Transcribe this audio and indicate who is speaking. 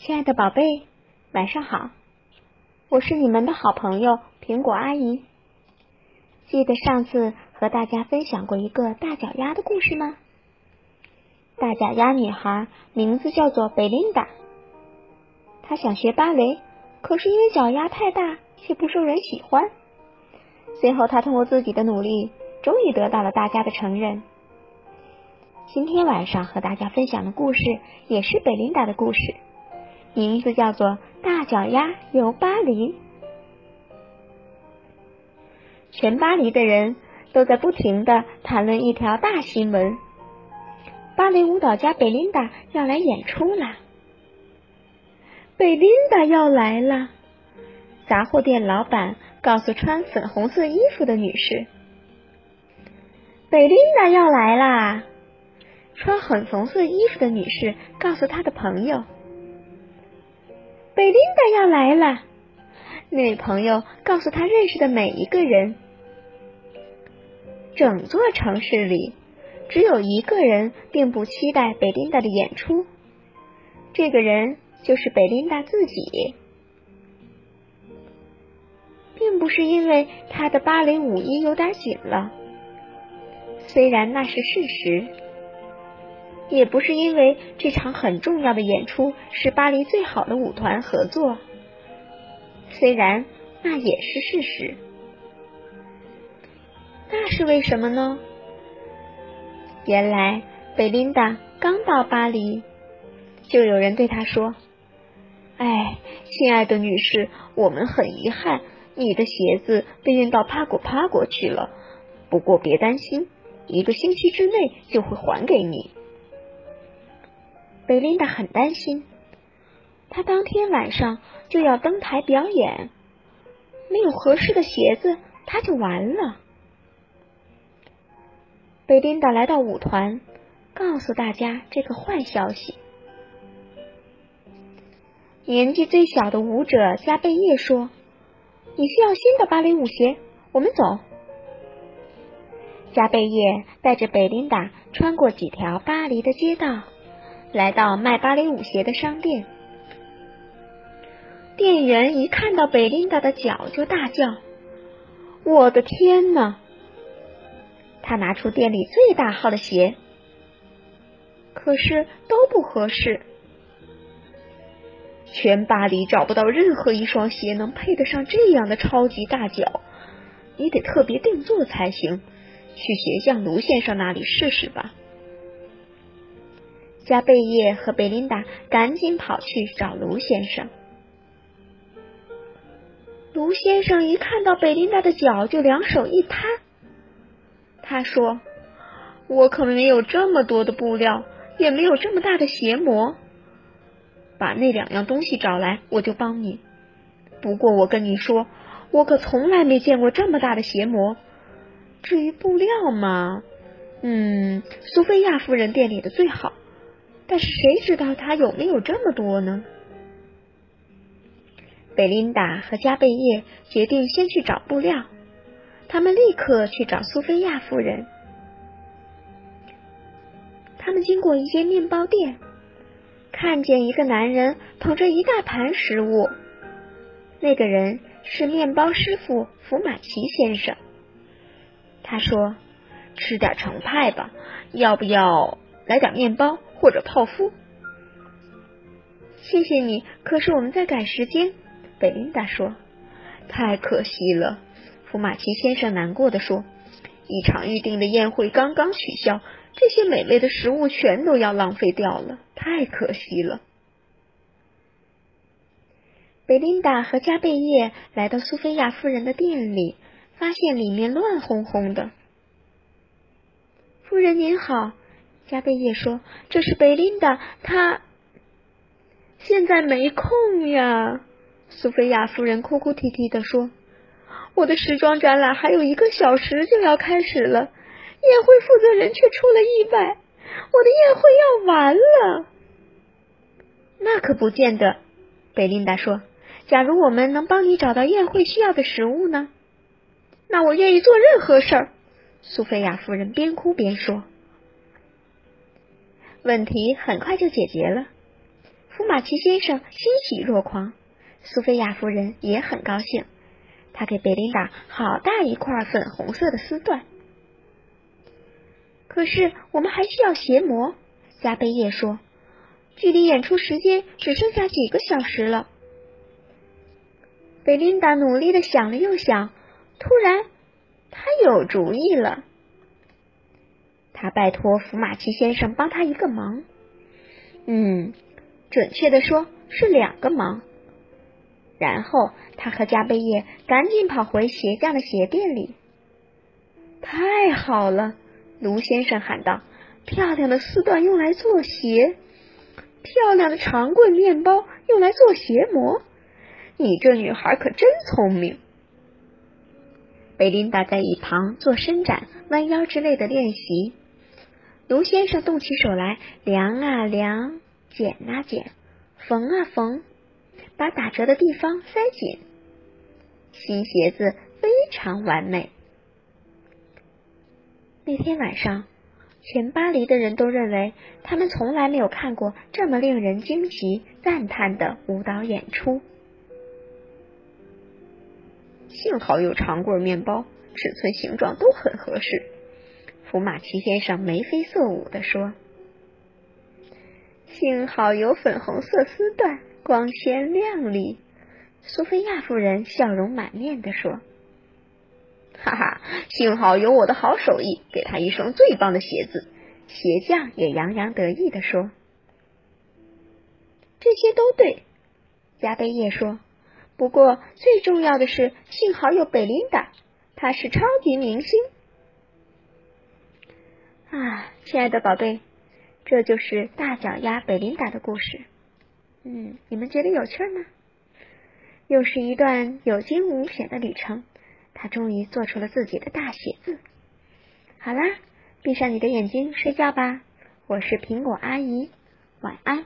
Speaker 1: 亲爱的宝贝，晚上好！我是你们的好朋友苹果阿姨。记得上次和大家分享过一个大脚丫的故事吗？大脚丫女孩名字叫做贝琳达，她想学芭蕾，可是因为脚丫太大，却不受人喜欢。最后，她通过自己的努力，终于得到了大家的承认。今天晚上和大家分享的故事也是贝琳达的故事。名字叫做《大脚丫游巴黎》。全巴黎的人都在不停的谈论一条大新闻：芭蕾舞蹈家贝琳达要来演出啦！贝琳达要来了！杂货店老板告诉穿粉红色衣服的女士：“贝琳达要来啦！”穿粉红色衣服的女士告诉她的朋友。贝琳达要来了，那位朋友告诉他认识的每一个人。整座城市里只有一个人并不期待贝琳达的演出，这个人就是贝琳达自己，并不是因为她的芭蕾舞衣有点紧了，虽然那是事实。也不是因为这场很重要的演出是巴黎最好的舞团合作，虽然那也是事实。那是为什么呢？原来贝琳达刚到巴黎，就有人对她说：“哎，亲爱的女士，我们很遗憾，你的鞋子被运到帕果帕果去了。不过别担心，一个星期之内就会还给你。”贝琳达很担心，她当天晚上就要登台表演，没有合适的鞋子，她就完了。贝琳达来到舞团，告诉大家这个坏消息。年纪最小的舞者加贝叶说：“你需要新的芭蕾舞鞋，我们走。”加贝叶带着贝琳达穿过几条巴黎的街道。来到卖芭蕾舞鞋的商店，店员一看到贝琳达的脚就大叫：“我的天哪！”他拿出店里最大号的鞋，可是都不合适。全巴黎找不到任何一双鞋能配得上这样的超级大脚，你得特别定做才行。去鞋匠卢先生那里试试吧。加贝叶和贝琳达赶紧跑去找卢先生。卢先生一看到贝琳达的脚，就两手一摊。他说：“我可没有这么多的布料，也没有这么大的鞋模。把那两样东西找来，我就帮你。不过我跟你说，我可从来没见过这么大的鞋模。至于布料嘛，嗯，苏菲亚夫人店里的最好。”但是谁知道他有没有这么多呢？贝琳达和加贝叶决定先去找布料，他们立刻去找苏菲亚夫人。他们经过一间面包店，看见一个男人捧着一大盘食物，那个人是面包师傅福马奇先生。他说：“吃点成派吧，要不要来点面包？”或者泡芙，谢谢你。可是我们在赶时间，贝琳达说。太可惜了，福马奇先生难过的说。一场预定的宴会刚刚取消，这些美味的食物全都要浪费掉了，太可惜了。贝琳达和加贝叶来到苏菲亚夫人的店里，发现里面乱哄哄的。夫人您好。加贝叶说：“这是贝琳达，她现在没空呀。”苏菲亚夫人哭哭啼啼的说：“我的时装展览还有一个小时就要开始了，宴会负责人却出了意外，我的宴会要完了。”那可不见得，贝琳达说：“假如我们能帮你找到宴会需要的食物呢？那我愿意做任何事儿。”苏菲亚夫人边哭边说。问题很快就解决了。福马奇先生欣喜若狂，苏菲亚夫人也很高兴。她给贝琳达好大一块粉红色的丝缎。可是我们还需要鞋模，加贝叶说。距离演出时间只剩下几个小时了。贝琳达努力的想了又想，突然，她有主意了。他拜托福马奇先生帮他一个忙。嗯，准确的说是两个忙。然后，他和加贝叶赶紧跑回鞋匠的鞋店里。太好了，卢先生喊道：“漂亮的丝缎用来做鞋。”漂亮的长棍面包用来做鞋模，你这女孩可真聪明。贝琳达在一旁做伸展、弯腰之类的练习。卢先生动起手来，量啊量，剪啊剪，缝啊缝，把打折的地方塞紧。新鞋子非常完美。那天晚上。全巴黎的人都认为，他们从来没有看过这么令人惊奇、赞叹的舞蹈演出。幸好有长棍面包，尺寸、形状都很合适。福马奇先生眉飞色舞的说：“幸好有粉红色丝缎，光鲜亮丽。”苏菲亚夫人笑容满面的说。哈哈，幸好有我的好手艺，给他一双最棒的鞋子。鞋匠也洋洋得意地说：“这些都对。”加贝叶说：“不过最重要的是，幸好有贝琳达，她是超级明星。”啊，亲爱的宝贝，这就是大脚丫贝琳达的故事。嗯，你们觉得有趣吗？又是一段有惊无险的旅程。他终于做出了自己的大写字。好啦，闭上你的眼睛睡觉吧。我是苹果阿姨，晚安。